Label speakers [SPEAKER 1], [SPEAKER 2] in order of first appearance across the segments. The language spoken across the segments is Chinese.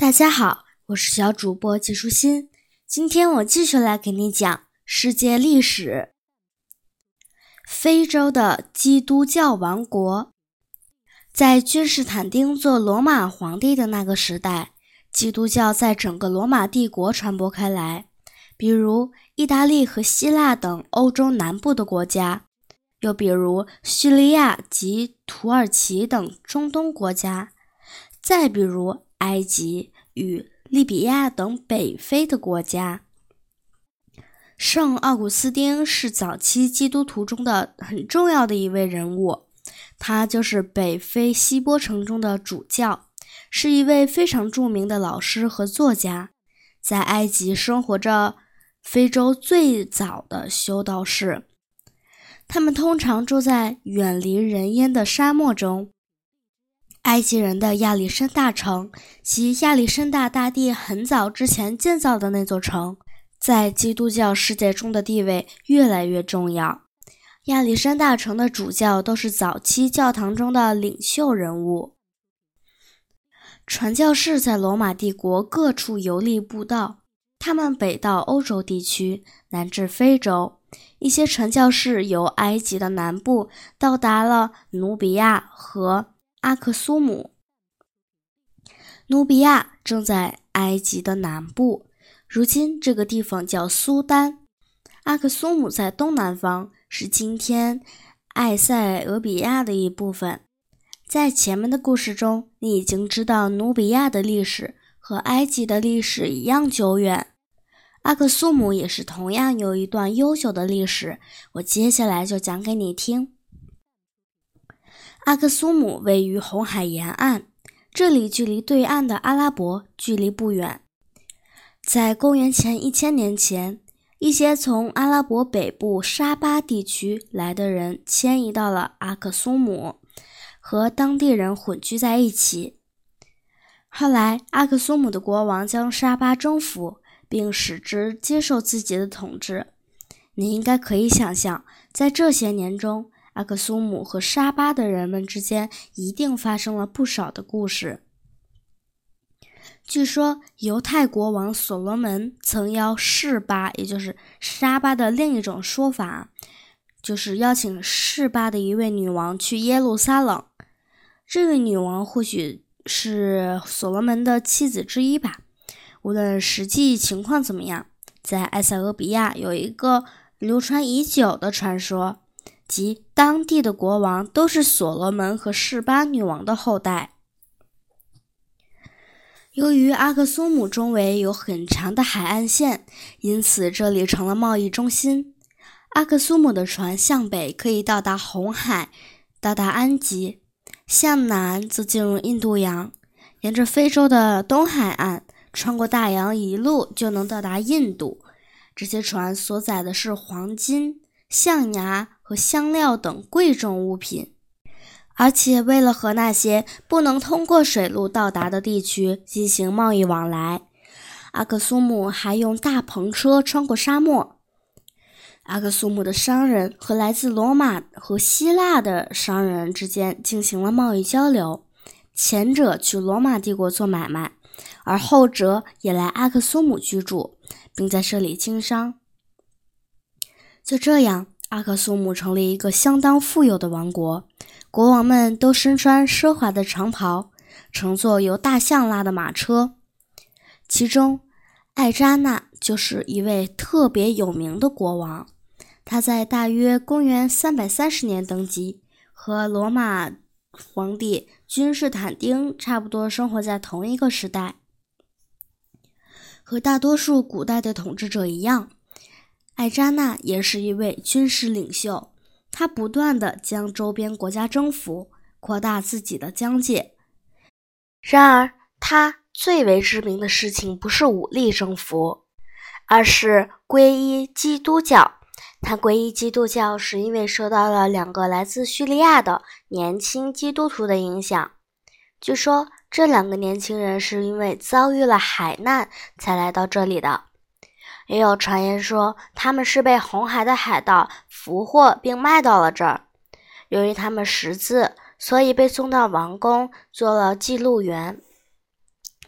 [SPEAKER 1] 大家好，我是小主播季舒心。今天我继续来给你讲世界历史。非洲的基督教王国，在君士坦丁做罗马皇帝的那个时代，基督教在整个罗马帝国传播开来，比如意大利和希腊等欧洲南部的国家，又比如叙利亚及土耳其等中东国家，再比如。埃及与利比亚等北非的国家。圣奥古斯丁是早期基督徒中的很重要的一位人物，他就是北非西波城中的主教，是一位非常著名的老师和作家，在埃及生活着非洲最早的修道士。他们通常住在远离人烟的沙漠中。埃及人的亚历山大城及亚历山大大帝很早之前建造的那座城，在基督教世界中的地位越来越重要。亚历山大城的主教都是早期教堂中的领袖人物。传教士在罗马帝国各处游历布道，他们北到欧洲地区，南至非洲。一些传教士由埃及的南部到达了努比亚和。阿克苏姆，努比亚正在埃及的南部，如今这个地方叫苏丹。阿克苏姆在东南方，是今天埃塞俄比亚的一部分。在前面的故事中，你已经知道努比亚的历史和埃及的历史一样久远。阿克苏姆也是同样有一段悠久的历史，我接下来就讲给你听。阿克苏姆位于红海沿岸，这里距离对岸的阿拉伯距离不远。在公元前一千年前，一些从阿拉伯北部沙巴地区来的人迁移到了阿克苏姆，和当地人混居在一起。后来，阿克苏姆的国王将沙巴征服，并使之接受自己的统治。你应该可以想象，在这些年中。阿克苏姆和沙巴的人们之间一定发生了不少的故事。据说，犹太国王所罗门曾邀士巴，也就是沙巴的另一种说法，就是邀请士巴的一位女王去耶路撒冷。这位女王或许是所罗门的妻子之一吧。无论实际情况怎么样，在埃塞俄比亚有一个流传已久的传说。及当地的国王都是所罗门和示巴女王的后代。由于阿克苏姆周围有很长的海岸线，因此这里成了贸易中心。阿克苏姆的船向北可以到达红海，到达安吉；向南则进入印度洋，沿着非洲的东海岸，穿过大洋，一路就能到达印度。这些船所载的是黄金、象牙。和香料等贵重物品，而且为了和那些不能通过水路到达的地区进行贸易往来，阿克苏姆还用大篷车穿过沙漠。阿克苏姆的商人和来自罗马和希腊的商人之间进行了贸易交流，前者去罗马帝国做买卖，而后者也来阿克苏姆居住，并在这里经商。就这样。阿克苏姆成立一个相当富有的王国，国王们都身穿奢华的长袍，乘坐由大象拉的马车。其中，艾扎纳就是一位特别有名的国王。他在大约公元330年登基，和罗马皇帝君士坦丁差不多，生活在同一个时代。和大多数古代的统治者一样。艾扎纳也是一位军事领袖，他不断地将周边国家征服，扩大自己的疆界。然而，他最为知名的事情不是武力征服，而是皈依基督教。他皈依基督教是因为受到了两个来自叙利亚的年轻基督徒的影响。据说，这两个年轻人是因为遭遇了海难才来到这里的。也有传言说，他们是被红海的海盗俘获并卖到了这儿。由于他们识字，所以被送到王宫做了记录员。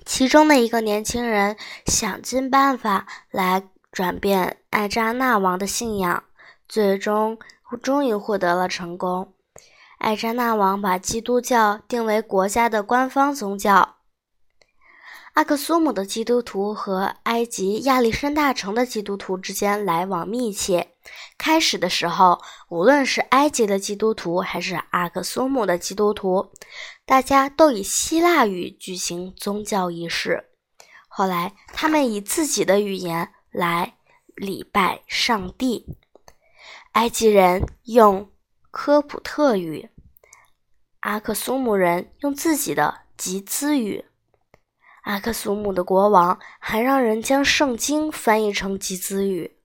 [SPEAKER 1] 其中的一个年轻人想尽办法来转变爱扎那王的信仰，最终终于获得了成功。爱扎那王把基督教定为国家的官方宗教。阿克苏姆的基督徒和埃及亚历山大城的基督徒之间来往密切。开始的时候，无论是埃及的基督徒还是阿克苏姆的基督徒，大家都以希腊语举行宗教仪式。后来，他们以自己的语言来礼拜上帝。埃及人用科普特语，阿克苏姆人用自己的吉兹语。阿克苏姆的国王还让人将圣经翻译成吉兹语。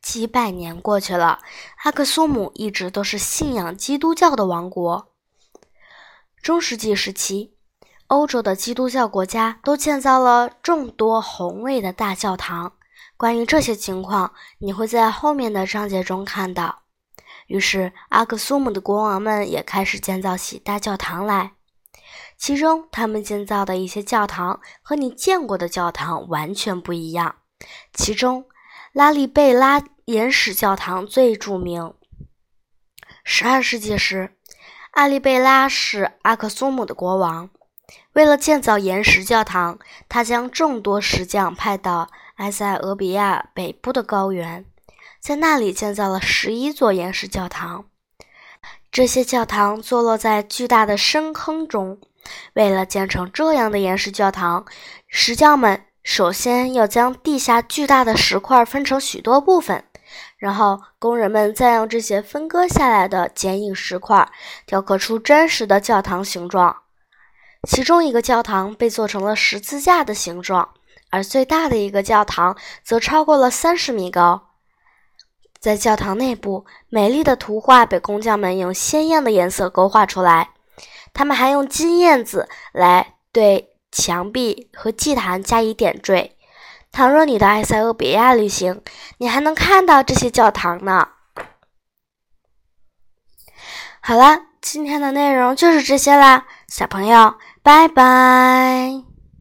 [SPEAKER 1] 几百年过去了，阿克苏姆一直都是信仰基督教的王国。中世纪时期，欧洲的基督教国家都建造了众多宏伟的大教堂。关于这些情况，你会在后面的章节中看到。于是，阿克苏姆的国王们也开始建造起大教堂来。其中，他们建造的一些教堂和你见过的教堂完全不一样。其中，拉利贝拉岩石教堂最著名。十二世纪时，阿利贝拉是阿克苏姆的国王。为了建造岩石教堂，他将众多石匠派到埃塞俄比亚北部的高原，在那里建造了十一座岩石教堂。这些教堂坐落在巨大的深坑中。为了建成这样的岩石教堂，石匠们首先要将地下巨大的石块分成许多部分，然后工人们再用这些分割下来的坚硬石块雕刻出真实的教堂形状。其中一个教堂被做成了十字架的形状，而最大的一个教堂则超过了三十米高。在教堂内部，美丽的图画被工匠们用鲜艳的颜色勾画出来。他们还用金燕子来对墙壁和祭坛加以点缀。倘若你到埃塞俄比亚旅行，你还能看到这些教堂呢。好了，今天的内容就是这些啦，小朋友，拜拜。